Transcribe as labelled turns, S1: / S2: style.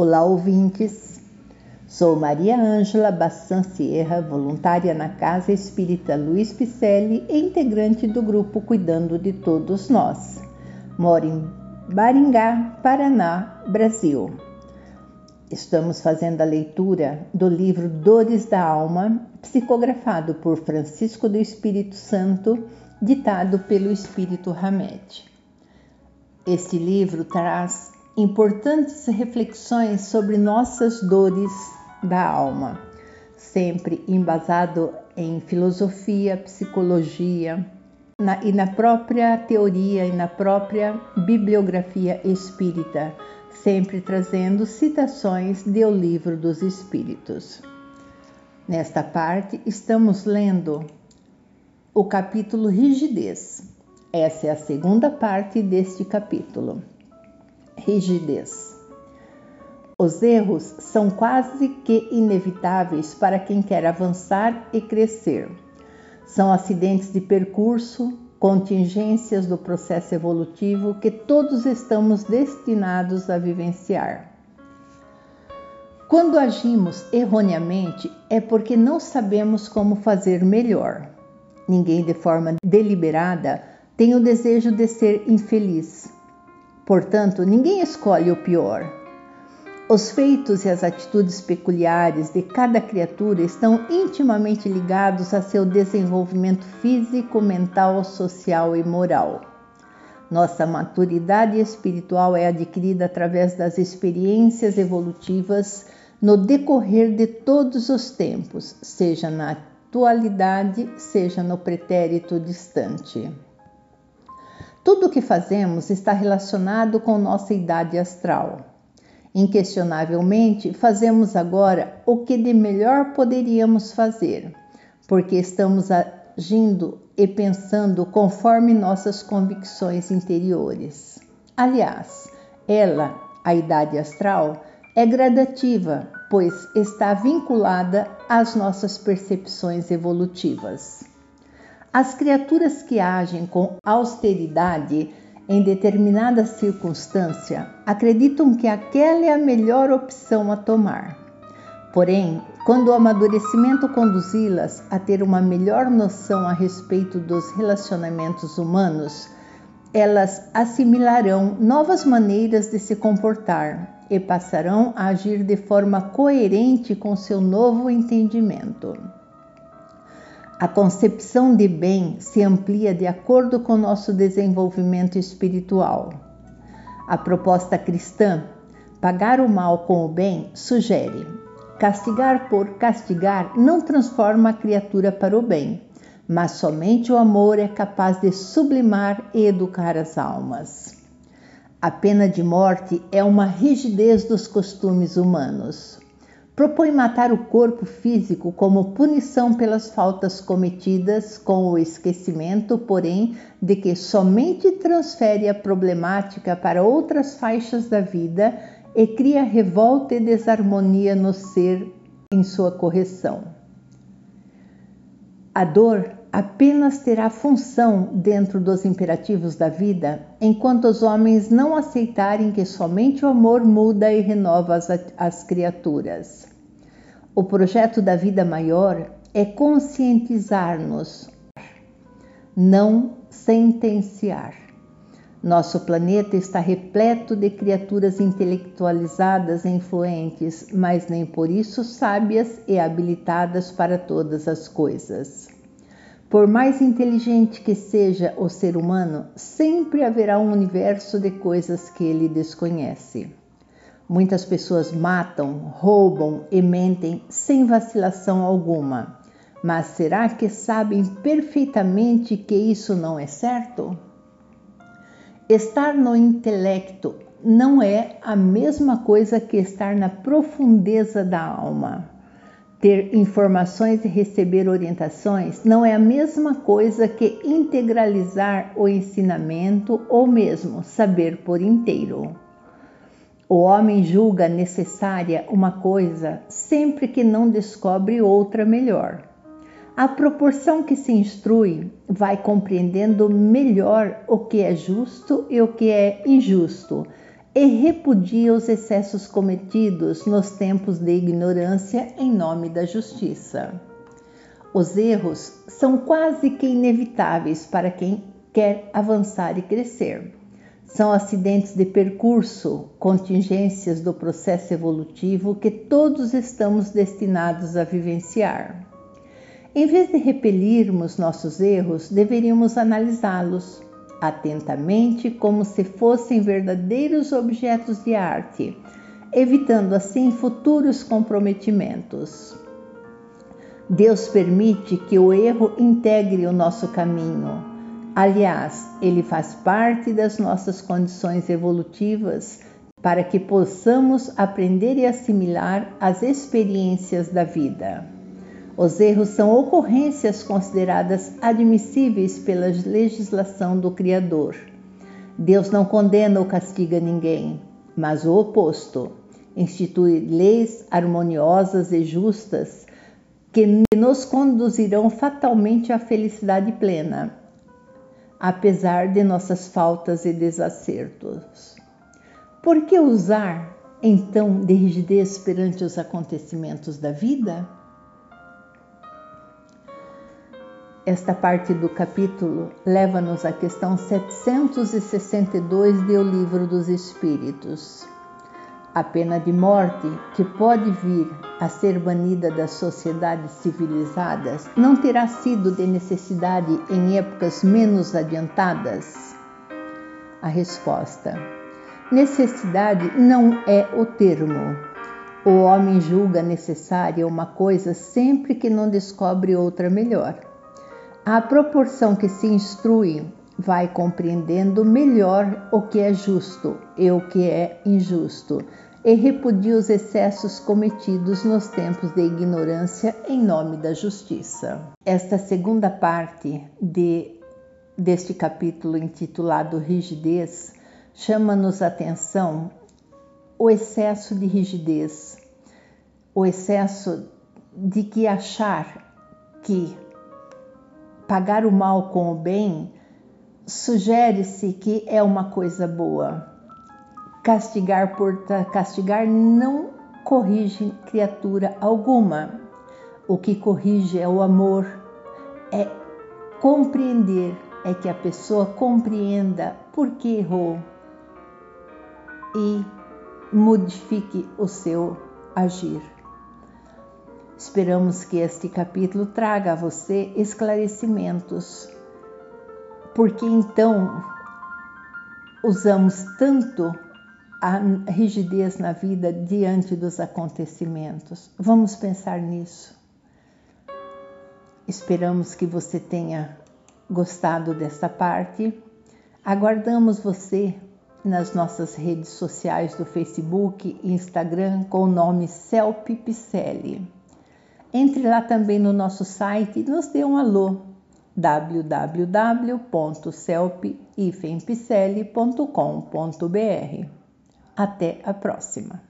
S1: Olá, ouvintes. Sou Maria Ângela Bassan Sierra, voluntária na Casa Espírita Luiz Picelli e integrante do grupo Cuidando de Todos Nós. Moro em Baringá, Paraná, Brasil. Estamos fazendo a leitura do livro Dores da Alma, psicografado por Francisco do Espírito Santo, ditado pelo Espírito Hamed. Este livro traz importantes reflexões sobre nossas dores da alma, sempre embasado em filosofia, psicologia na, e na própria teoria e na própria bibliografia espírita, sempre trazendo citações do Livro dos Espíritos. Nesta parte, estamos lendo o capítulo Rigidez. Essa é a segunda parte deste capítulo rigidez. Os erros são quase que inevitáveis para quem quer avançar e crescer. São acidentes de percurso, contingências do processo evolutivo que todos estamos destinados a vivenciar. Quando agimos erroneamente é porque não sabemos como fazer melhor. Ninguém, de forma deliberada, tem o desejo de ser infeliz. Portanto, ninguém escolhe o pior. Os feitos e as atitudes peculiares de cada criatura estão intimamente ligados a seu desenvolvimento físico, mental, social e moral. Nossa maturidade espiritual é adquirida através das experiências evolutivas no decorrer de todos os tempos, seja na atualidade, seja no pretérito distante. Tudo o que fazemos está relacionado com nossa idade astral. Inquestionavelmente, fazemos agora o que de melhor poderíamos fazer, porque estamos agindo e pensando conforme nossas convicções interiores. Aliás, ela, a idade astral, é gradativa, pois está vinculada às nossas percepções evolutivas. As criaturas que agem com austeridade em determinada circunstância acreditam que aquela é a melhor opção a tomar. Porém, quando o amadurecimento conduzi-las a ter uma melhor noção a respeito dos relacionamentos humanos, elas assimilarão novas maneiras de se comportar e passarão a agir de forma coerente com seu novo entendimento. A concepção de bem se amplia de acordo com nosso desenvolvimento espiritual. A proposta cristã, pagar o mal com o bem, sugere: castigar por castigar não transforma a criatura para o bem, mas somente o amor é capaz de sublimar e educar as almas. A pena de morte é uma rigidez dos costumes humanos propõe matar o corpo físico como punição pelas faltas cometidas, com o esquecimento, porém, de que somente transfere a problemática para outras faixas da vida e cria revolta e desarmonia no ser em sua correção. A dor apenas terá função dentro dos imperativos da vida enquanto os homens não aceitarem que somente o amor muda e renova as, as criaturas. O projeto da vida maior é conscientizar-nos, não sentenciar. Nosso planeta está repleto de criaturas intelectualizadas e influentes, mas nem por isso sábias e habilitadas para todas as coisas. Por mais inteligente que seja o ser humano, sempre haverá um universo de coisas que ele desconhece. Muitas pessoas matam, roubam e mentem sem vacilação alguma. Mas será que sabem perfeitamente que isso não é certo? Estar no intelecto não é a mesma coisa que estar na profundeza da alma. Ter informações e receber orientações não é a mesma coisa que integralizar o ensinamento ou mesmo saber por inteiro. O homem julga necessária uma coisa sempre que não descobre outra melhor. À proporção que se instrui, vai compreendendo melhor o que é justo e o que é injusto, e repudia os excessos cometidos nos tempos de ignorância em nome da justiça. Os erros são quase que inevitáveis para quem quer avançar e crescer. São acidentes de percurso, contingências do processo evolutivo que todos estamos destinados a vivenciar. Em vez de repelirmos nossos erros, deveríamos analisá-los atentamente como se fossem verdadeiros objetos de arte, evitando assim futuros comprometimentos. Deus permite que o erro integre o nosso caminho. Aliás, ele faz parte das nossas condições evolutivas para que possamos aprender e assimilar as experiências da vida. Os erros são ocorrências consideradas admissíveis pela legislação do Criador. Deus não condena ou castiga ninguém, mas o oposto. Institui leis harmoniosas e justas que nos conduzirão fatalmente à felicidade plena, apesar de nossas faltas e desacertos. Por que usar, então, de rigidez perante os acontecimentos da vida? Esta parte do capítulo leva-nos à questão 762 do Livro dos Espíritos. A pena de morte, que pode vir a ser banida das sociedades civilizadas, não terá sido de necessidade em épocas menos adiantadas? A resposta: necessidade não é o termo. O homem julga necessária uma coisa sempre que não descobre outra melhor. À proporção que se instrui, vai compreendendo melhor o que é justo e o que é injusto, e repudia os excessos cometidos nos tempos de ignorância em nome da justiça. Esta segunda parte de, deste capítulo intitulado Rigidez chama-nos atenção o excesso de rigidez, o excesso de que achar que pagar o mal com o bem, sugere-se que é uma coisa boa. Castigar por castigar não corrige criatura alguma. O que corrige é o amor, é compreender, é que a pessoa compreenda por que errou e modifique o seu agir. Esperamos que este capítulo traga a você esclarecimentos, porque então usamos tanto a rigidez na vida diante dos acontecimentos. Vamos pensar nisso. Esperamos que você tenha gostado desta parte. Aguardamos você nas nossas redes sociais do Facebook e Instagram com o nome Celpe Picelli. Entre lá também no nosso site e nos dê um alô www.celpifempicelli.com.br. Até a próxima!